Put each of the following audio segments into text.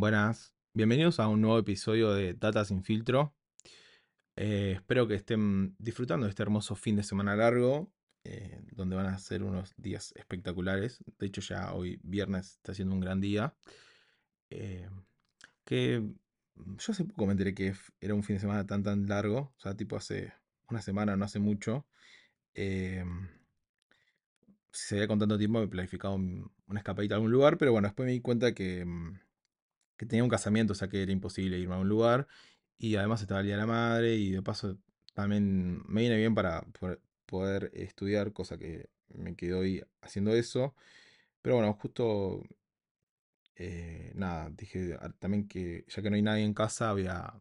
Buenas, bienvenidos a un nuevo episodio de Data sin filtro. Eh, espero que estén disfrutando de este hermoso fin de semana largo, eh, donde van a ser unos días espectaculares. De hecho, ya hoy viernes está siendo un gran día. Eh, que yo hace poco me enteré que era un fin de semana tan tan largo, o sea, tipo hace una semana, no hace mucho. Eh, si se veía con tanto tiempo, me planificaba un- una escapadita a algún lugar, pero bueno, después me di cuenta que, mm, que tenía un casamiento, o sea que era imposible irme a un lugar. Y además estaba el Día de la Madre y de paso también me viene bien para poder, estudiar, cosa que me quedo hoy haciendo eso. Pero bueno, justo, eh, nada, dije ah, también que ya que no hay nadie en casa, voy a,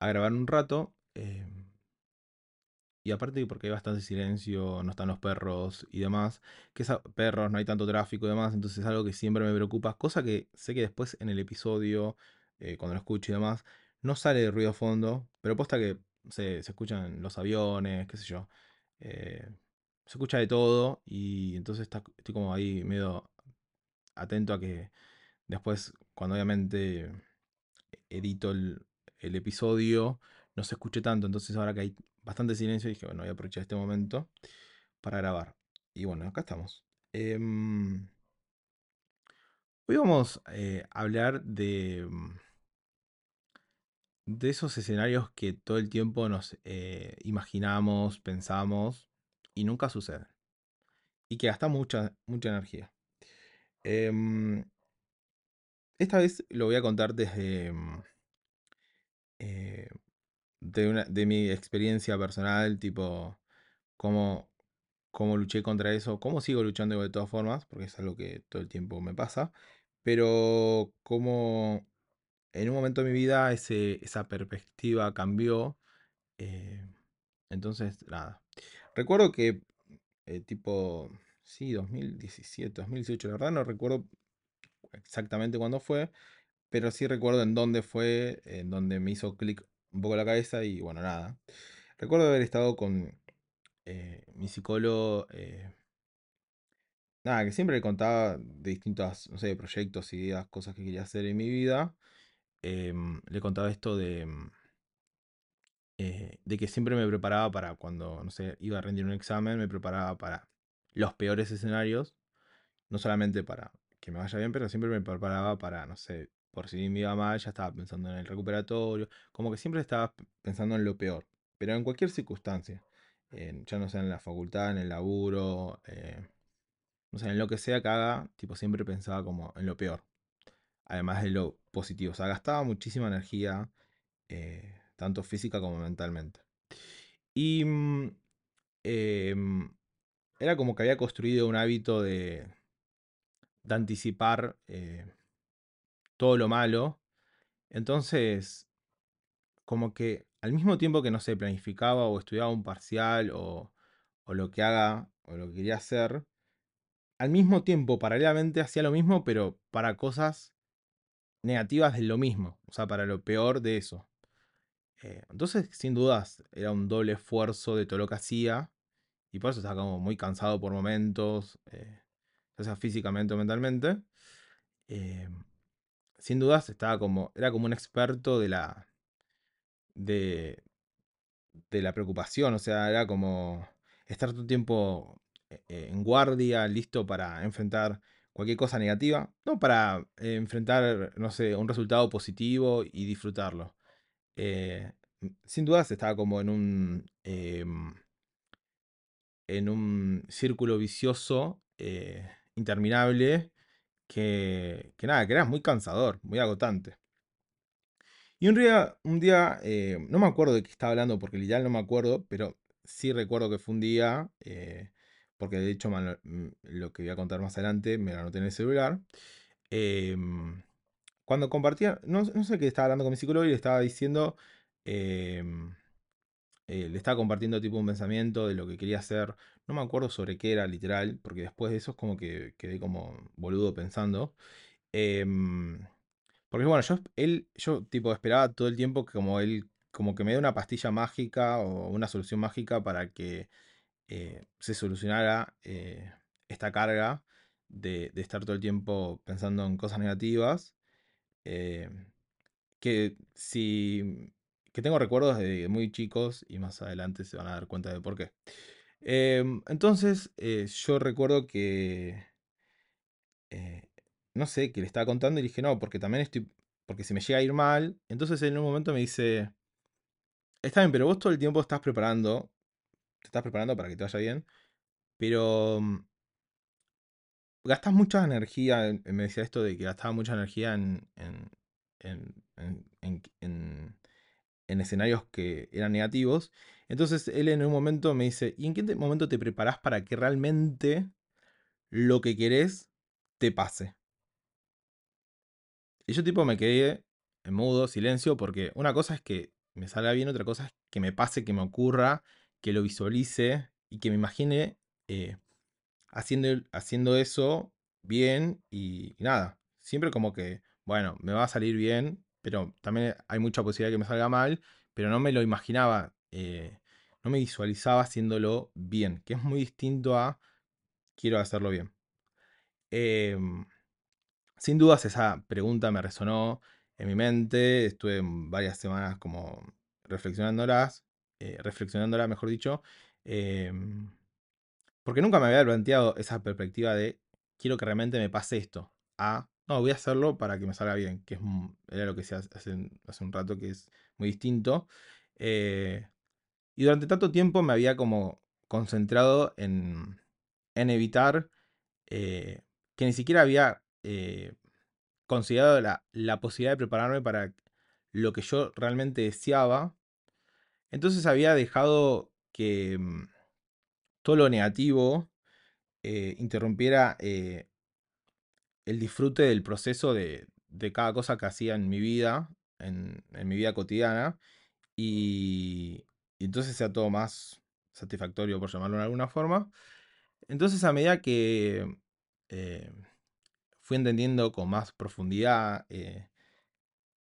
a grabar un rato. eh, y aparte porque hay bastante silencio, no están los perros y demás, que esa, perros, no hay tanto tráfico y demás, entonces es algo que siempre me preocupa, cosa que sé que después en el episodio, eh, cuando lo escucho y demás, no sale de ruido fondo, pero posta que se, se escuchan los aviones, qué sé yo, eh, se escucha de todo y entonces estoy como ahí medio atento a que después, cuando obviamente edito el, el episodio, no se escuche tanto. Entonces ahora que hay bastante silencio, dije, bueno, voy a aprovechar este momento para grabar. Y bueno, acá estamos. Em, hoy vamos eh, a hablar de, mm, de esos escenarios que todo el tiempo nos eh, imaginamos, pensamos y nunca suceden. Y que gasta mucha, mucha energía. Em, esta vez lo voy a contar desde, mm, eh, de, una, de mi experiencia personal, tipo, cómo, cómo luché contra eso, cómo sigo luchando de todas formas, porque es algo que todo el tiempo me pasa, pero cómo en un momento de mi vida ese, esa perspectiva cambió. eh, entonces, nada. Recuerdo que, eh, tipo, sí, 2017, 2018, la verdad no recuerdo exactamente cuándo fue, pero sí recuerdo en dónde fue, en donde me hizo clic un poco la cabeza y bueno, nada. Recuerdo haber estado con eh, mi psicólogo, eh, nada, que siempre le contaba de distintos, no sé, proyectos, ideas, cosas que quería hacer en mi vida. Em, le contaba esto de, mm, eh, de que siempre me preparaba para cuando, no sé, iba a rendir un examen, me preparaba para los peores escenarios, no solamente para que me vaya bien, pero siempre me preparaba para, no sé, por si me iba mal, ya estaba pensando en el recuperatorio, como que siempre estaba pensando en lo peor, pero en cualquier circunstancia, ya no sea en la facultad, en el laburo, eh, no sé, en lo que sea que haga, tipo siempre pensaba como en lo peor, además de lo positivo, o sea, gastaba muchísima energía, eh, tanto física como mentalmente. Y mm, em, era como que había construido un hábito de, de anticipar eh, todo lo malo. Entonces, como que al mismo tiempo que no se planificaba o estudiaba un parcial o, o lo que haga o lo que quería hacer, al mismo tiempo, paralelamente, hacía lo mismo, pero para cosas negativas de lo mismo, o sea, para lo peor de eso. Eh, entonces, sin dudas, era un doble esfuerzo de todo lo que hacía y por eso estaba como muy cansado por momentos, eh, ya sea físicamente o mentalmente. Eh, sin dudas, estaba como, era como un experto de la, de, la preocupación, o sea, era como estar todo el tiempo eh, eh, en guardia, listo para enfrentar cualquier cosa negativa, no para eh, enfrentar, no sé, un resultado positivo y disfrutarlo. Sin dudas estaba como en un, em, en un círculo vicioso interminable que, nada, que era muy cansador, muy agotante. Y un día, un día eh, no me acuerdo de qué estaba hablando porque literal no me acuerdo, pero sí recuerdo que fue un día, eh, porque de hecho mm, lo que voy a contar más adelante me lo anoté en el celular. em, cuando compartía, no, no sé qué estaba hablando con mi psicólogo y le estaba diciendo, em, eh, le estaba compartiendo tipo un pensamiento de lo que quería hacer. No me acuerdo sobre qué era literal, porque después de eso es como que quedé como boludo pensando. Em, porque bueno, yo, él, yo tipo esperaba todo el tiempo que como él, como que me dé una pastilla mágica o una solución mágica para que eh, se solucionara eh, esta carga de, estar todo el tiempo pensando en cosas negativas. Eh, que si. Que tengo recuerdos de muy chicos y más adelante se van a dar cuenta de por qué. Em, entonces, eh, yo recuerdo que. eh, no sé, que le estaba contando y dije, no, porque también estoy. porque si me llega a ir mal. Entonces en un momento me dice. Está bien, pero vos todo el tiempo estás preparando. Te estás preparando para que te vaya bien. Pero. mm, Gastas mucha energía. en- Me decía esto de que gastaba mucha energía en. en. en. en, en- en- en escenarios que eran negativos. Entonces él en un momento me dice, ¿y en qué momento te preparás para que realmente lo que querés te pase? Y yo tipo me quedé en mudo, silencio, porque una cosa es que me salga bien, otra cosa es que me pase, que me ocurra, que lo visualice y que me imagine eh, haciendo, haciendo eso bien y nada. Siempre como que, bueno, me va a salir bien, pero también hay mucha posibilidad de que me salga mal, pero no me lo imaginaba, eh, no me visualizaba haciéndolo bien, que es muy distinto a quiero hacerlo bien. Em, sin dudas esa pregunta me resonó en mi mente, estuve varias semanas como reflexionándolas, eh, reflexionándola, mejor dicho, em, porque nunca me había planteado esa perspectiva de quiero que realmente me pase esto. A, no, voy a hacerlo para que me salga bien, que es, era lo que se hace hace, un rato, que es muy distinto. Eh, y durante tanto tiempo me había como concentrado en, en evitar eh, que ni siquiera había eh, considerado la, la posibilidad de prepararme para lo que yo realmente deseaba. Entonces había dejado que mm, todo lo negativo interrumpiera el disfrute del proceso de, de cada cosa que hacía en mi vida, en, mi vida cotidiana, y, y entonces sea todo más satisfactorio, por llamarlo de alguna forma. Entonces a medida que eh, fui entendiendo con más profundidad eh,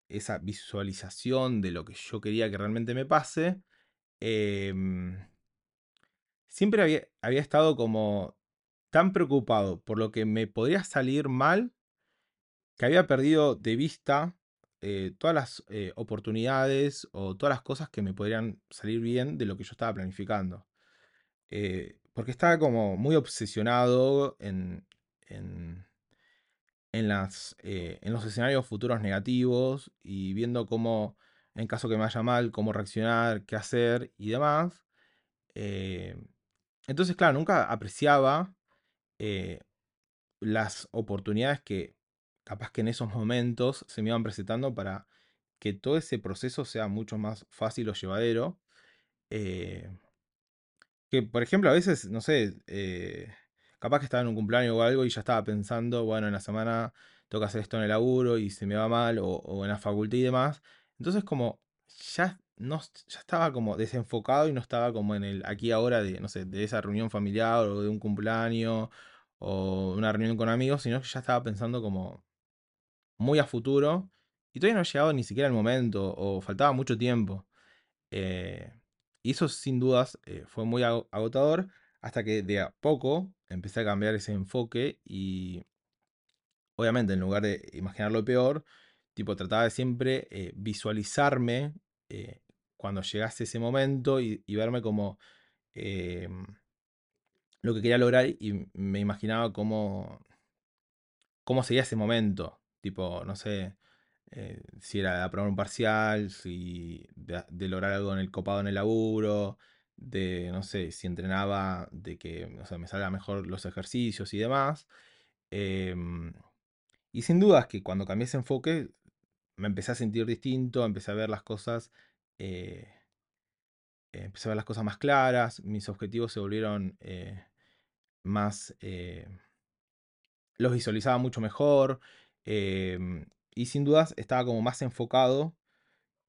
esa visualización de lo que yo quería que realmente me pase, em, siempre había, había estado como tan preocupado por lo que me podría salir mal que había perdido de vista eh, todas las eh, oportunidades o todas las cosas que me podrían salir bien de lo que yo estaba planificando. Eh, porque estaba como muy obsesionado en, en, en las, en los escenarios futuros negativos y viendo cómo, en caso que me vaya mal, cómo reaccionar, qué hacer y demás. Entonces, claro, nunca apreciaba eh, las oportunidades que capaz que en esos momentos se me iban presentando para que todo ese proceso sea mucho más fácil o llevadero. Eh, que, por ejemplo, a veces, no sé, eh, capaz que estaba en un cumpleaños o algo y ya estaba pensando, bueno, en la semana que hacer esto en el laburo y se me va mal, o en la facultad y demás. Entonces, como ya, no, ya estaba como desenfocado y no estaba como en el aquí ahora de, no sé, de esa reunión familiar o de un cumpleaños o una reunión con amigos, sino que ya estaba pensando como muy a futuro y todavía no ha llegado ni siquiera el momento o faltaba mucho tiempo. Eh, y eso sin dudas eh, fue muy ago- agotador hasta que de a poco empecé a cambiar ese enfoque y obviamente en lugar de imaginar lo peor, tipo trataba de siempre eh, visualizarme cuando llegase ese momento y, verme como eh, lo que quería lograr y me imaginaba cómo, cómo sería ese momento. Tipo, no sé, eh, si era de aprobar un parcial, si de, lograr algo en el copado en el laburo, de, no sé, si entrenaba, de que o sea, me salga mejor los ejercicios y demás. Em, y sin dudas que cuando cambié ese enfoque, me empecé a sentir distinto, empecé a ver las cosas, eh, empecé a ver las cosas más claras, mis objetivos se volvieron eh, más... eh, los visualizaba mucho mejor. em, y sin dudas estaba como más enfocado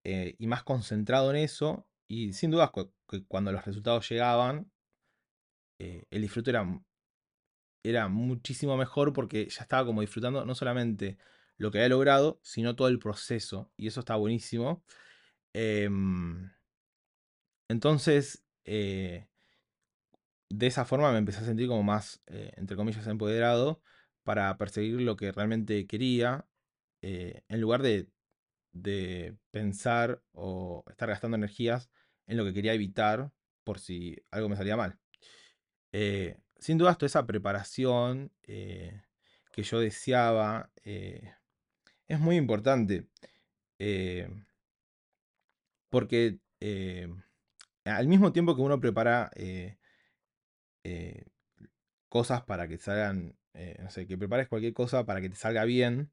eh, y más concentrado en eso. Y sin dudas que cuando los resultados llegaban, eh, el disfrute era, era muchísimo mejor porque ya estaba como disfrutando no solamente lo que había logrado, sino todo el proceso. Y eso está buenísimo. Em, entonces, eh, de esa forma me empecé a sentir como más, eh, entre comillas, empoderado para perseguir lo que realmente quería eh, en lugar de, de pensar o estar gastando energías en lo que quería evitar por si algo me salía mal. Sin duda, toda esa preparación que yo deseaba es muy importante. Porque al mismo tiempo que uno prepara cosas para que salgan, no sé, que prepares cualquier cosa para que te salga bien,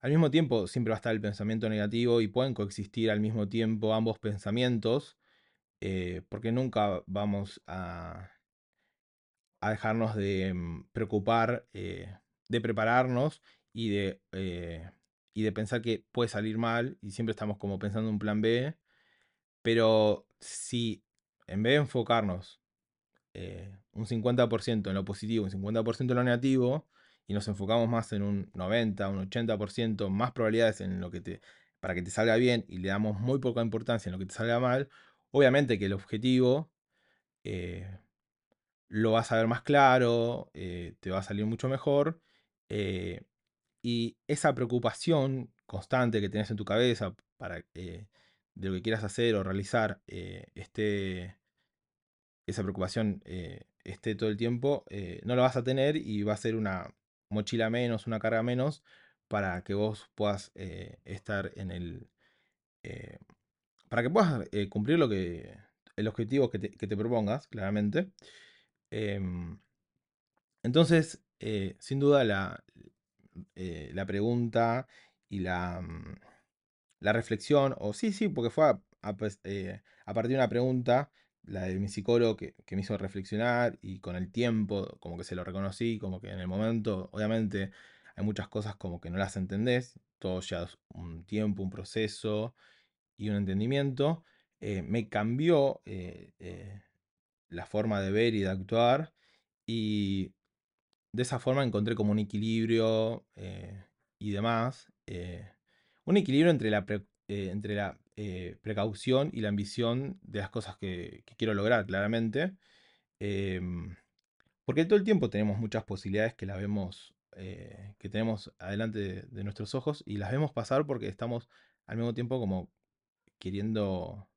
al mismo tiempo siempre va a estar el pensamiento negativo y pueden coexistir al mismo tiempo ambos pensamientos, porque nunca vamos a, a dejarnos de mm, preocupar, de prepararnos y de, y de pensar que puede salir mal y siempre estamos como pensando un plan B, pero si en vez de enfocarnos un 50% en lo positivo, un 50% en lo negativo, y nos enfocamos más en un 90, un 80%, más probabilidades en lo que para que te salga bien y le damos muy poca importancia en lo que te salga mal, obviamente que el objetivo eh, lo vas a ver más claro, eh, te va a salir mucho mejor. Eh, y esa preocupación constante que tenés en tu cabeza para, de lo que quieras hacer o realizar esté, esa preocupación esté todo el tiempo, no la vas a tener y va a ser una mochila menos, una carga menos, para que vos puedas eh, estar en el... Eh, para que puedas eh, cumplir lo que, el objetivo que te, propongas, claramente. Em, entonces, sin duda, la, la pregunta y la, mm, la reflexión, o sí, sí, porque fue a, pues, a partir de una pregunta la de mi psicólogo que, me hizo reflexionar y con el tiempo como que se lo reconocí, como que en el momento, obviamente hay muchas cosas como que no las entendés, todo ya es un tiempo, un proceso y un entendimiento, eh, me cambió eh, eh, la forma de ver y de actuar y de esa forma encontré como un equilibrio y demás, un equilibrio entre la, entre la eh, precaución y la ambición de las cosas que, quiero lograr, claramente. Em, porque todo el tiempo tenemos muchas posibilidades que las vemos, eh, que tenemos adelante de, nuestros ojos y las vemos pasar porque estamos al mismo tiempo como queriendo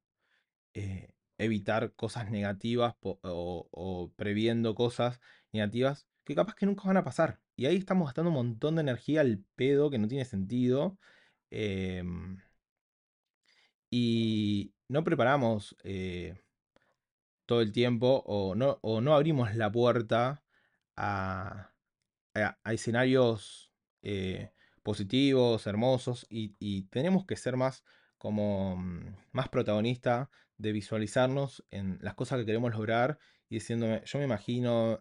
eh, evitar cosas negativas o, previendo cosas negativas que capaz que nunca van a pasar. Y ahí estamos gastando un montón de energía al pedo que no tiene sentido. Em, y no preparamos eh, todo el tiempo o no, o no abrimos la puerta a, a, escenarios eh, positivos, hermosos y, tenemos que ser más como mm, más protagonista de visualizarnos en las cosas que queremos lograr y diciéndome, yo me imagino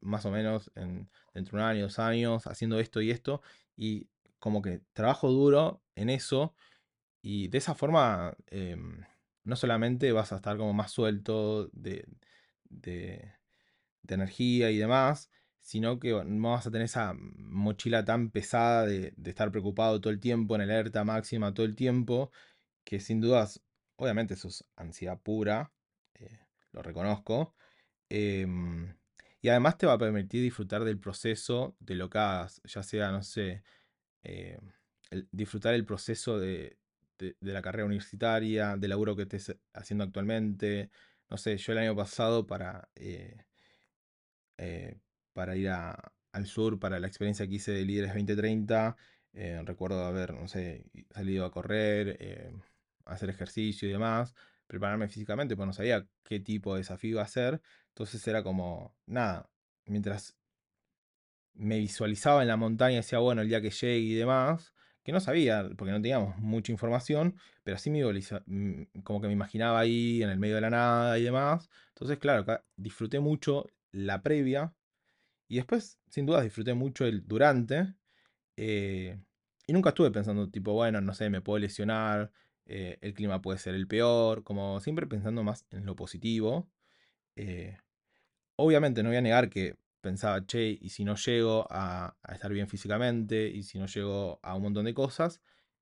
más o menos en, dentro de un año, dos años, haciendo esto y esto y como que trabajo duro en eso y de esa forma, em, no solamente vas a estar como más suelto de, energía y demás, sino que no vas a tener esa mochila tan pesada de, estar preocupado todo el tiempo, en alerta máxima todo el tiempo, que sin dudas, obviamente eso es ansiedad pura, eh, lo reconozco. Em, y además te va a permitir disfrutar del proceso de lo que hagas, ya sea, no sé, eh, disfrutar el proceso de, de, la carrera universitaria, del laburo que estés haciendo actualmente. No sé, yo el año pasado para, eh, eh, para ir al sur, para la experiencia que hice de Líderes 2030, eh, recuerdo haber, no sé, salido a correr, hacer ejercicio y demás, prepararme físicamente, pues no sabía qué tipo de desafío iba a ser. Entonces era como, nada, mientras me visualizaba en la montaña, decía, bueno, el día que llegue y demás, que no sabía, porque no teníamos mucha información, pero así me como que me imaginaba ahí en el medio de la nada y demás. Entonces, claro, disfruté mucho la previa y después, sin duda, disfruté mucho el durante. Eh, y nunca estuve pensando, tipo, bueno, no sé, me puedo lesionar, eh, el clima puede ser el peor, como siempre pensando más en lo positivo. Eh, obviamente no voy a negar que pensaba, che, y si no llego a, estar bien físicamente, y si no llego a un montón de cosas,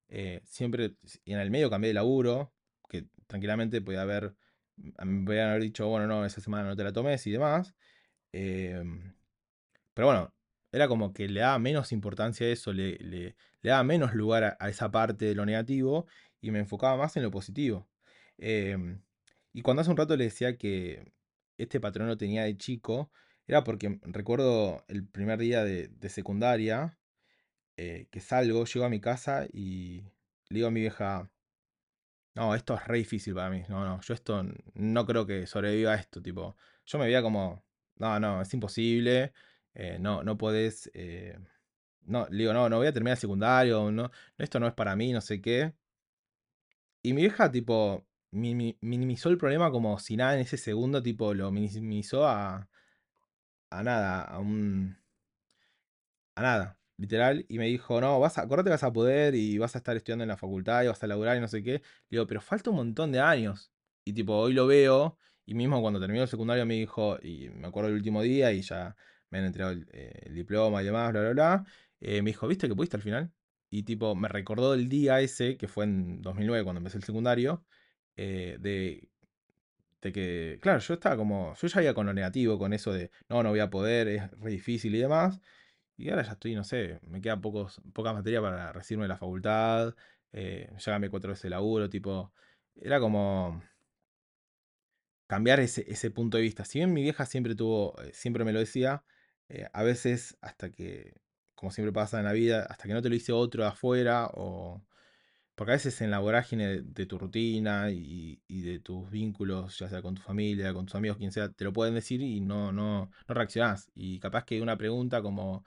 eh, siempre, en el medio cambié de laburo, que tranquilamente podía haber, me podían haber dicho, bueno, no, esa semana no te la tomes y demás. Em, pero bueno, era como que le daba menos importancia a eso, le, le, le daba menos lugar a, esa parte de lo negativo y me enfocaba más en lo positivo. Eh, y cuando hace un rato le decía que este patrón lo tenía de chico, era porque recuerdo el primer día de, secundaria, eh, que salgo, llego a mi casa y le digo a mi vieja, no, esto es re difícil para mí, no, no, yo esto no creo que sobreviva a esto, tipo, yo me veía como, no, no, es imposible, eh, no, no podés, eh, no, le digo, no, no voy a terminar el secundario, no, esto no es para mí, no sé qué. Y mi vieja, tipo, minimizó el problema como si nada en ese segundo, tipo, lo minimizó a, a nada, a un, a nada, literal, y me dijo, no, vas a, acordate vas a poder y vas a estar estudiando en la facultad y vas a laburar y no sé qué. Le digo, pero falta un montón de años. Y tipo, hoy lo veo, y mismo cuando terminó el secundario me dijo, y me acuerdo el último día y ya me han entregado el, eh, diploma y demás, bla, bla, bla. Eh, me dijo, ¿viste que pudiste al final? Y tipo, me recordó el día ese, que fue en 2009 cuando empecé el secundario, eh, de, de que, claro, yo estaba como, yo ya iba con lo negativo, con eso de, no, no voy a poder, es re difícil y demás. Y ahora ya estoy, no sé, me quedan pocos, poca materia para recibirme de la facultad. Eh, ya gané cuatro veces el laburo, tipo. Era como. Cambiar ese, ese, punto de vista. Si bien mi vieja siempre tuvo. Eh, siempre me lo decía. Eh, a veces, hasta que. Como siempre pasa en la vida, hasta que no te lo dice otro de afuera. O. Porque a veces en la vorágine de, tu rutina y, de tus vínculos, ya sea con tu familia, con tus amigos, quien sea, te lo pueden decir y no, no, no reaccionás. Y capaz que una pregunta como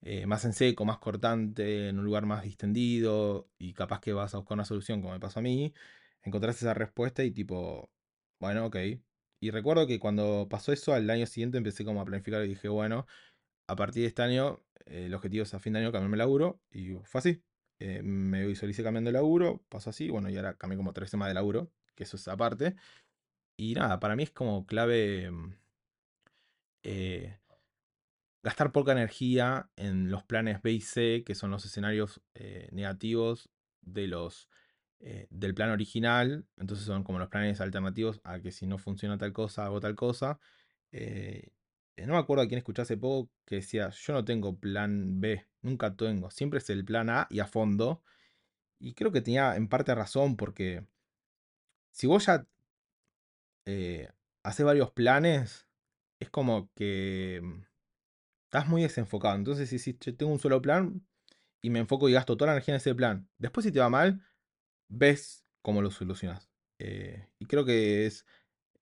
eh, más en seco, más cortante, en un lugar más distendido, y capaz que vas a buscar una solución, como me pasó a mí, encontrás esa respuesta y tipo, bueno, ok. Y recuerdo que cuando pasó eso, al año siguiente empecé como a planificar y dije, bueno, a partir de este año, eh, el objetivo es a fin de año cambiarme el laburo, y fue así. Eh, me visualicé cambiando de laburo, pasó así, bueno, y ahora cambié como tres semanas de laburo, que eso es aparte. Y nada, para mí es como clave eh, gastar poca energía en los planes B y C, que son los escenarios eh, negativos de los, eh, del plan original. Entonces son como los planes alternativos a que si no funciona tal cosa, hago tal cosa. No me acuerdo a quién escuché hace poco que decía, yo no tengo plan B, nunca tengo, siempre es el plan A y a fondo. Y creo que tenía en parte razón porque si vos ya haces varios planes, es como que mm, estás muy desenfocado. Entonces, si, si tengo un solo plan y me enfoco y gasto toda la energía en ese plan, después si te va mal, ves cómo lo solucionas. Eh, y creo que es.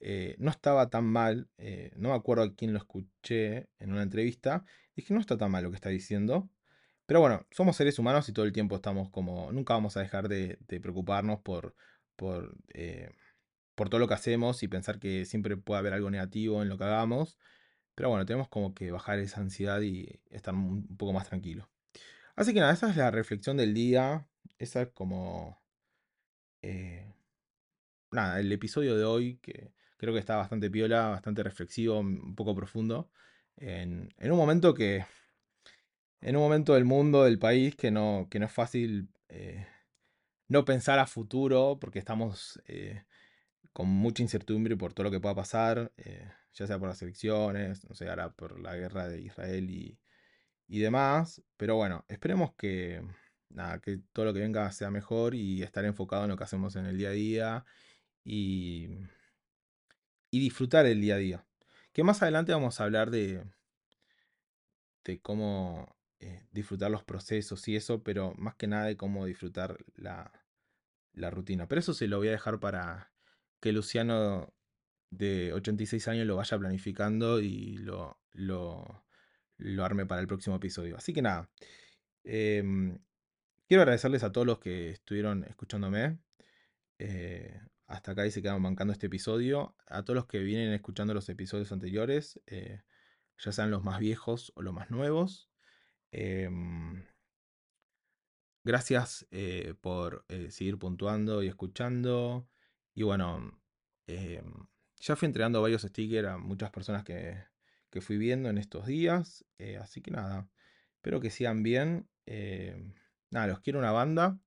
Eh, no estaba tan mal. Eh, no me acuerdo a quién lo escuché en una entrevista. Dije, no está tan mal lo que está diciendo. Pero bueno, somos seres humanos y todo el tiempo estamos como. Nunca vamos a dejar de, preocuparnos por. por por todo lo que hacemos y pensar que siempre puede haber algo negativo en lo que hagamos. Pero bueno, tenemos como que bajar esa ansiedad y estar un poco más tranquilo. Así que nada, esa es la reflexión del día. Esa es como... Eh, nada, el episodio de hoy que creo que está bastante piola, bastante reflexivo, un poco profundo. En, un momento que... En un momento del mundo, del país, que no, que no es fácil eh, no pensar a futuro, porque estamos eh, con mucha incertidumbre por todo lo que pueda pasar ya sea por las elecciones, no sé, ahora por la guerra de Israel y, demás. Pero bueno, esperemos que, nada, que todo lo que venga sea mejor y estar enfocado en lo que hacemos en el día a día y, y disfrutar el día a día. Que más adelante vamos a hablar de, de cómo eh, disfrutar los procesos y eso, pero más que nada de cómo disfrutar la, la rutina. Pero eso se lo voy a dejar para que Luciano de 86 años lo vaya planificando y lo, lo, lo arme para el próximo episodio. Así que nada, em, quiero agradecerles a todos los que estuvieron escuchándome. Eh, hasta acá y se quedan bancando este episodio. A todos los que vienen escuchando los episodios anteriores, eh, ya sean los más viejos o los más nuevos. Em, gracias eh, por seguir puntuando y escuchando. Y bueno, em, ya fui entregando varios stickers a muchas personas que, fui viendo en estos días. Eh, así que nada, espero que sigan bien. Eh, nada, los quiero una banda.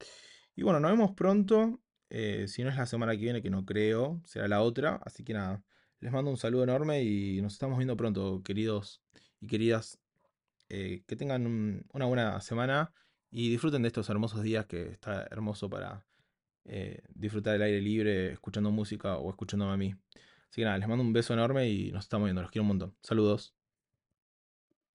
Y bueno, nos vemos pronto. Eh, si no es la semana que viene, que no creo, será la otra. Así que nada, les mando un saludo enorme y nos estamos viendo pronto, queridos y queridas eh, que tengan una buena semana y disfruten de estos hermosos días que está hermoso para eh, disfrutar del aire libre, escuchando música o escuchándome a mí. Así que nada, les mando un beso enorme y nos estamos viendo. Los quiero un montón. Saludos.